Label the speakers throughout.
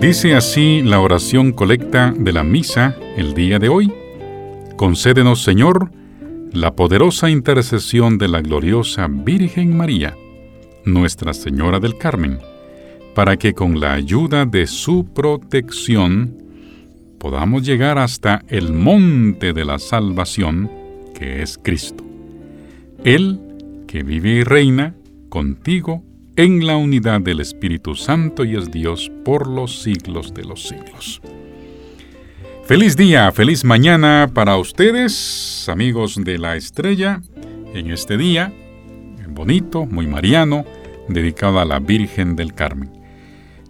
Speaker 1: Dice así la oración colecta de la misa el día de hoy. Concédenos, Señor, la poderosa intercesión de la gloriosa Virgen María, Nuestra Señora del Carmen, para que con la ayuda de su protección podamos llegar hasta el monte de la salvación, que es Cristo. Él que vive y reina contigo en la unidad del Espíritu Santo y es Dios por los siglos de los siglos. Feliz día, feliz mañana para ustedes, amigos de la estrella, en este día bonito, muy mariano, dedicado a la Virgen del Carmen.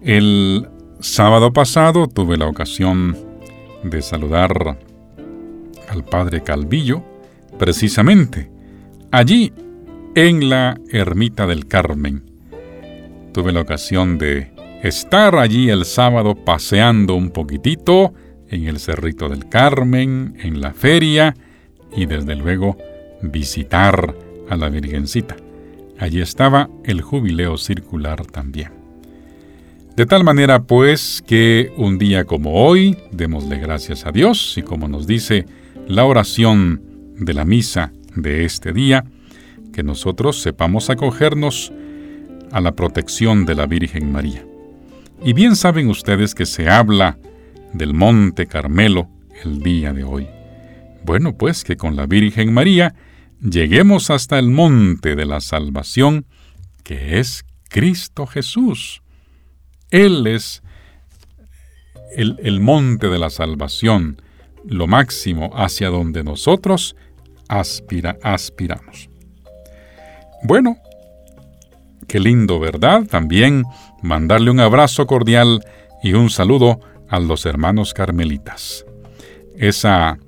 Speaker 1: El sábado pasado tuve la ocasión de saludar al Padre Calvillo, precisamente allí en la ermita del Carmen, tuve la ocasión de estar allí el sábado paseando un poquitito en el Cerrito del Carmen, en la feria y desde luego visitar a la Virgencita. Allí estaba el jubileo circular también. De tal manera pues que un día como hoy, démosle gracias a Dios y como nos dice la oración de la misa de este día, que nosotros sepamos acogernos a la protección de la Virgen María. Y bien saben ustedes que se habla del Monte Carmelo el día de hoy. Bueno, pues que con la Virgen María lleguemos hasta el monte de la salvación, que es Cristo Jesús. Él es el, monte de la salvación, lo máximo hacia donde nosotros aspira, aspiramos. Bueno, Qué lindo, ¿verdad? También mandarle un abrazo cordial y un saludo a los hermanos carmelitas. Esa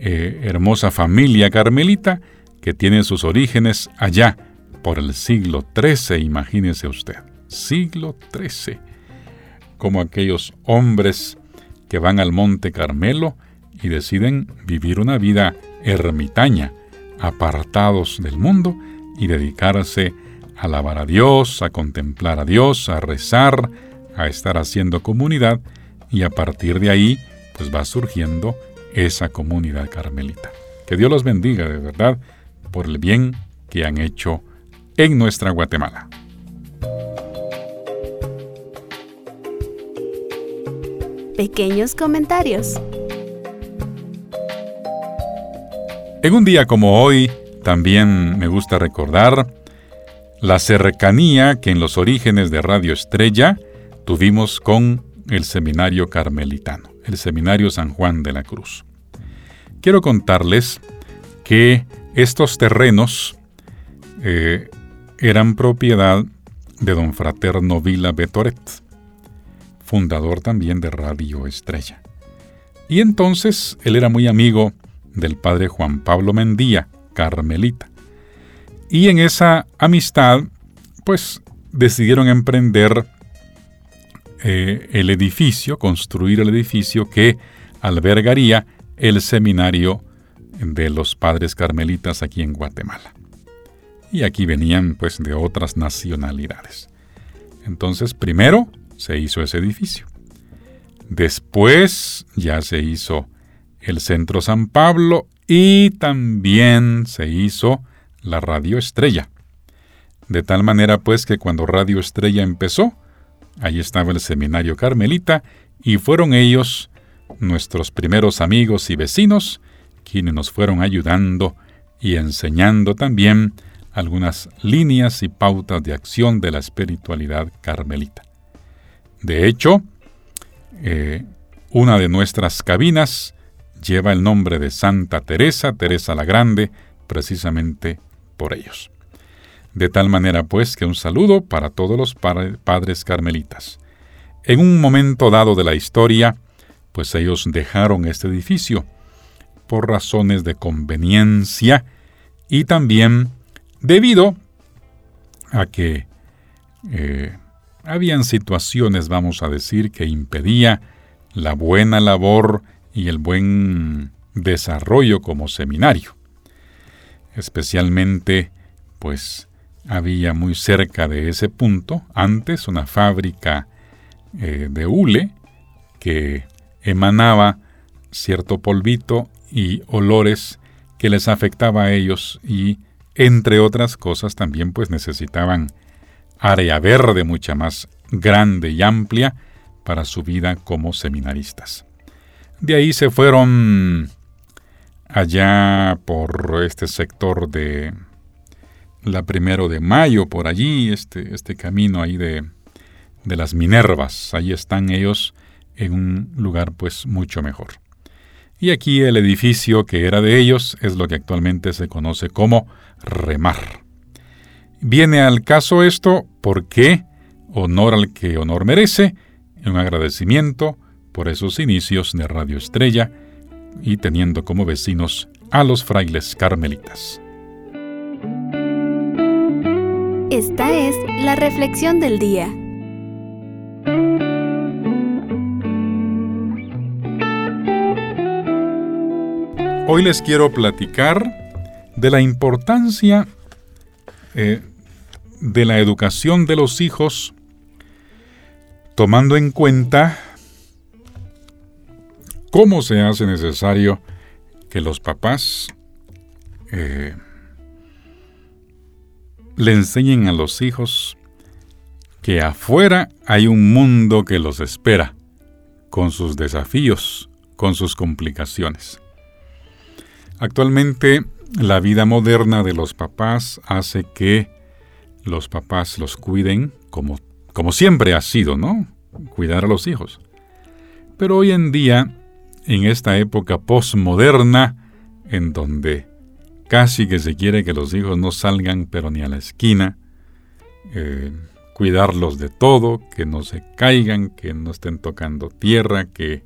Speaker 1: eh, hermosa familia carmelita que tiene sus orígenes allá por el siglo XIII, imagínese usted. Siglo XIII. Como aquellos hombres que van al Monte Carmelo y deciden vivir una vida ermitaña, apartados del mundo y dedicarse a alabar a Dios, a contemplar a Dios, a rezar, a estar haciendo comunidad y a partir de ahí pues va surgiendo esa comunidad carmelita. Que Dios los bendiga de verdad por el bien que han hecho en nuestra Guatemala.
Speaker 2: Pequeños comentarios.
Speaker 1: En un día como hoy, también me gusta recordar la cercanía que en los orígenes de Radio Estrella tuvimos con el seminario carmelitano, el seminario San Juan de la Cruz. Quiero contarles que estos terrenos eh, eran propiedad de don Fraterno Vila Betoret, fundador también de Radio Estrella. Y entonces él era muy amigo del padre Juan Pablo Mendía, carmelita. Y en esa amistad, pues decidieron emprender eh, el edificio, construir el edificio que albergaría el seminario de los padres carmelitas aquí en Guatemala. Y aquí venían pues de otras nacionalidades. Entonces, primero se hizo ese edificio. Después ya se hizo el Centro San Pablo y también se hizo la Radio Estrella. De tal manera pues que cuando Radio Estrella empezó, ahí estaba el seminario carmelita y fueron ellos, nuestros primeros amigos y vecinos, quienes nos fueron ayudando y enseñando también algunas líneas y pautas de acción de la espiritualidad carmelita. De hecho, eh, una de nuestras cabinas lleva el nombre de Santa Teresa, Teresa la Grande, precisamente por ellos. De tal manera pues que un saludo para todos los padres carmelitas. En un momento dado de la historia, pues ellos dejaron este edificio por razones de conveniencia y también debido a que eh, habían situaciones, vamos a decir, que impedía la buena labor y el buen desarrollo como seminario. Especialmente, pues, había muy cerca de ese punto antes una fábrica eh, de hule que emanaba cierto polvito y olores que les afectaba a ellos y entre otras cosas también pues necesitaban área verde mucha más grande y amplia para su vida como seminaristas. De ahí se fueron allá por este sector de la primero de mayo, por allí, este, este camino ahí de, de las Minervas. Ahí están ellos en un lugar pues mucho mejor. Y aquí el edificio que era de ellos es lo que actualmente se conoce como Remar. Viene al caso esto porque, honor al que honor merece, un agradecimiento por esos inicios de Radio Estrella y teniendo como vecinos a los frailes carmelitas.
Speaker 2: Esta es la reflexión del día.
Speaker 1: Hoy les quiero platicar de la importancia eh, de la educación de los hijos, tomando en cuenta cómo se hace necesario que los papás eh, le enseñen a los hijos que afuera hay un mundo que los espera, con sus desafíos, con sus complicaciones. Actualmente la vida moderna de los papás hace que los papás los cuiden como, como siempre ha sido, ¿no? Cuidar a los hijos. Pero hoy en día, en esta época postmoderna, en donde casi que se quiere que los hijos no salgan pero ni a la esquina, eh, cuidarlos de todo, que no se caigan, que no estén tocando tierra, que,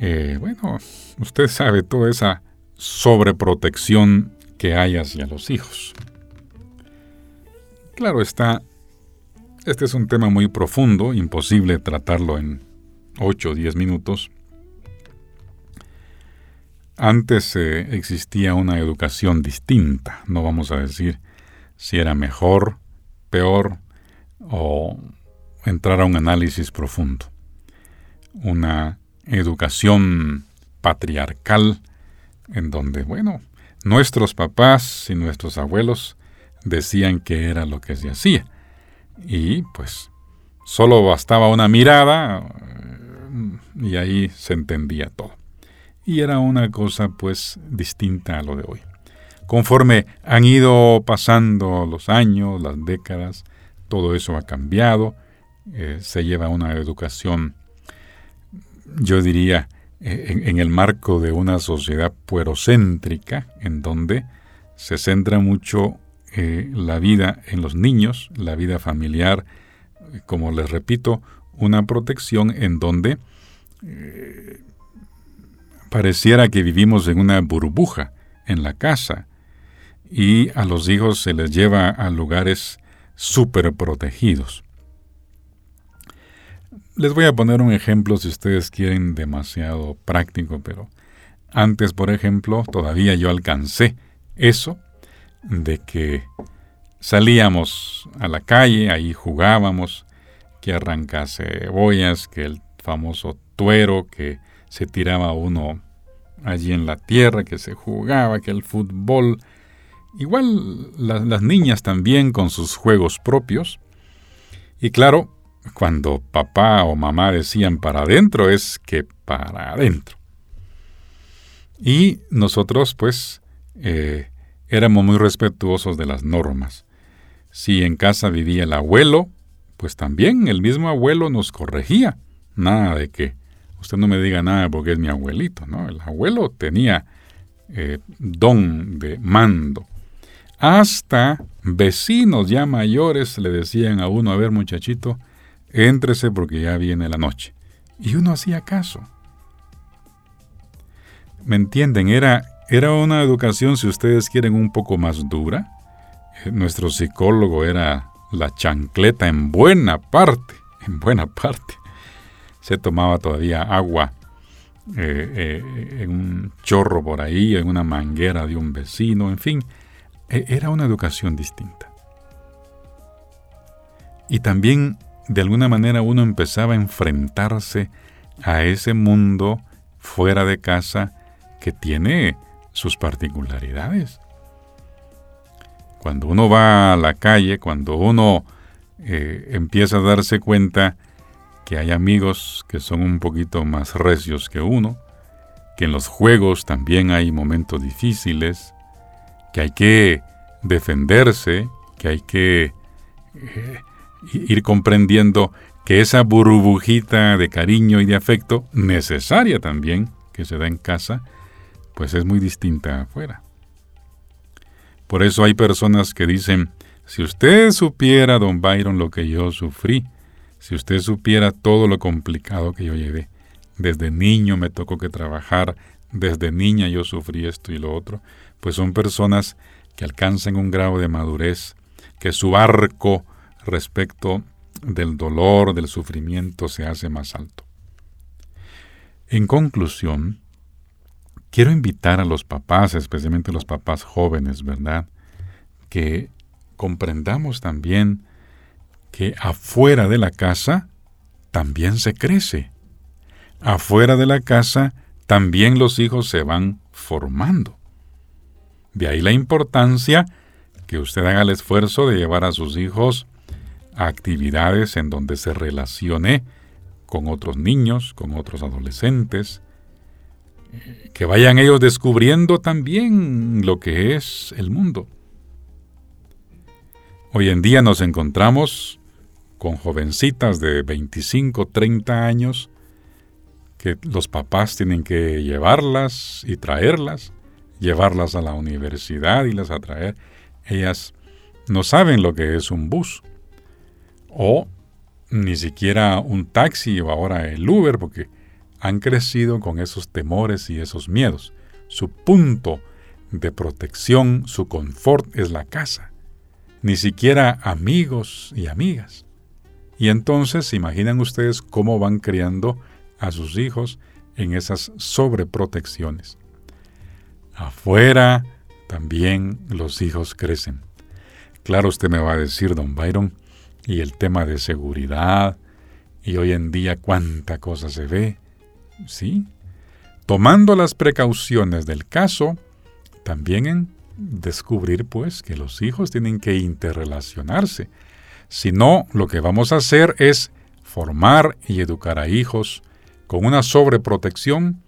Speaker 1: eh, bueno, usted sabe toda esa sobreprotección que hay hacia los hijos. Claro está, este es un tema muy profundo, imposible tratarlo en 8 o 10 minutos. Antes eh, existía una educación distinta, no vamos a decir si era mejor, peor o entrar a un análisis profundo. Una educación patriarcal en donde, bueno, nuestros papás y nuestros abuelos decían que era lo que se hacía. Y pues solo bastaba una mirada eh, y ahí se entendía todo. Y era una cosa pues distinta a lo de hoy. Conforme han ido pasando los años, las décadas, todo eso ha cambiado, eh, se lleva una educación, yo diría, eh, en, el marco de una sociedad puerocéntrica, en donde se centra mucho eh, la vida en los niños, la vida familiar, como les repito, una protección en donde eh, pareciera que vivimos en una burbuja en la casa y a los hijos se les lleva a lugares súper protegidos. Les voy a poner un ejemplo si ustedes quieren demasiado práctico, pero antes, por ejemplo, todavía yo alcancé eso de que salíamos a la calle, ahí jugábamos, que arrancase cebollas, que el famoso tuero, que se tiraba uno allí en la tierra, que se jugaba, que el fútbol. Igual las niñas también con sus juegos propios. Y claro, cuando papá o mamá decían para adentro, es que para adentro. Y nosotros, pues, eh, éramos muy respetuosos de las normas. Si en casa vivía el abuelo, pues también el mismo abuelo nos corregía. Nada de que usted no me diga nada porque es mi abuelito, ¿no? El abuelo tenía eh, don de mando. Hasta vecinos ya mayores le decían a uno, a ver muchachito, Éntrese porque ya viene la noche. Y uno hacía caso. ¿Me entienden? Era, era una educación, si ustedes quieren, un poco más dura, eh, nuestro psicólogo era la chancleta en buena parte, en buena parte. Se tomaba todavía agua eh, eh, en un chorro por ahí, en una manguera de un vecino, en fin, era una educación distinta. Y también, de alguna manera, uno empezaba a enfrentarse a ese mundo fuera de casa que tiene sus particularidades. Cuando uno va a la calle, cuando uno eh, empieza a darse cuenta que hay amigos que son un poquito más recios que uno, que en los juegos también hay momentos difíciles, que hay que defenderse, que hay que eh, ir comprendiendo que esa burbujita de cariño y de afecto, necesaria también, que se da en casa, pues es muy distinta afuera. Por eso hay personas que dicen, si usted supiera, don Byron, lo que yo sufrí, si usted supiera todo lo complicado que yo llevé, desde niño me tocó que trabajar, desde niña yo sufrí esto y lo otro, pues son personas que alcanzan un grado de madurez, que su arco respecto del dolor, del sufrimiento se hace más alto. En conclusión, quiero invitar a los papás, especialmente los papás jóvenes, ¿verdad? Que comprendamos también que afuera de la casa también se crece. Afuera de la casa también los hijos se van formando. De ahí la importancia que usted haga el esfuerzo de llevar a sus hijos actividades en donde se relacione con otros niños, con otros adolescentes, que vayan ellos descubriendo también lo que es el mundo. Hoy en día nos encontramos con jovencitas de 25, 30 años que los papás tienen que llevarlas y traerlas, llevarlas a la universidad y las atraer. Ellas no saben lo que es un bus o ni siquiera un taxi o ahora el Uber porque han crecido con esos temores y esos miedos. Su punto de protección, su confort es la casa, ni siquiera amigos y amigas. Y entonces, imaginan ustedes cómo van criando a sus hijos en esas sobreprotecciones. Afuera también los hijos crecen. Claro, usted me va a decir, don Byron, y el tema de seguridad, y hoy en día cuánta cosa se ve, ¿sí? Tomando las precauciones del caso, también en descubrir pues que los hijos tienen que interrelacionarse. Si no, lo que vamos a hacer es formar y educar a hijos con una sobreprotección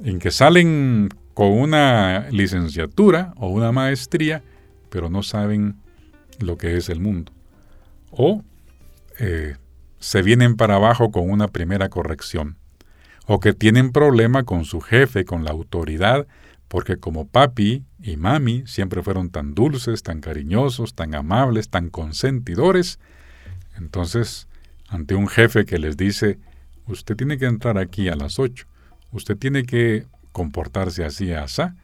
Speaker 1: en que salen con una licenciatura o una maestría, pero no saben lo que es el mundo. O eh, se vienen para abajo con una primera corrección o que tienen problema con su jefe, con la autoridad, porque como papi y mami siempre fueron tan dulces, tan cariñosos, tan amables, tan consentidores, entonces ante un jefe que les dice, usted tiene que entrar aquí a las 8, usted tiene que comportarse así asá,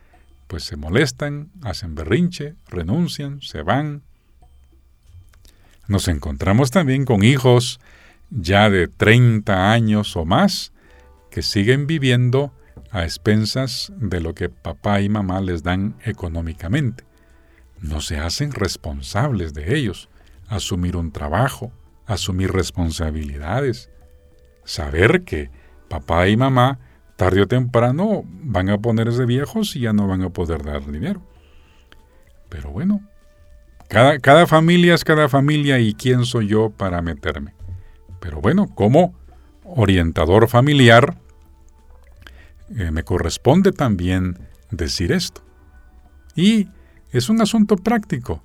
Speaker 1: pues se molestan, hacen berrinche, renuncian, se van. Nos encontramos también con hijos ya de 30 años o más, que siguen viviendo a expensas de lo que papá y mamá les dan económicamente. No se hacen responsables de ellos, asumir un trabajo, asumir responsabilidades, saber que papá y mamá tarde o temprano van a ponerse viejos y ya no van a poder dar dinero. Pero bueno, cada, cada familia es cada familia y quién soy yo para meterme. Pero bueno, como orientador familiar, eh, me corresponde también decir esto. Y es un asunto práctico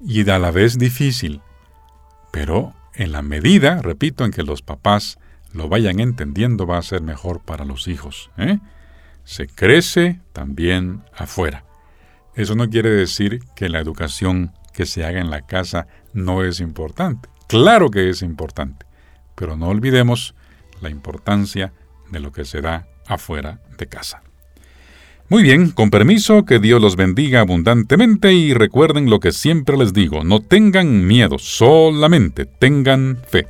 Speaker 1: y a la vez difícil, pero en la medida, repito, en que los papás lo vayan entendiendo va a ser mejor para los hijos. ¿eh? Se crece también afuera. Eso no quiere decir que la educación que se haga en la casa no es importante. Claro que es importante, pero no olvidemos la importancia de lo que se da afuera de casa. Muy bien, con permiso, que Dios los bendiga abundantemente y recuerden lo que siempre les digo, no tengan miedo, solamente tengan fe.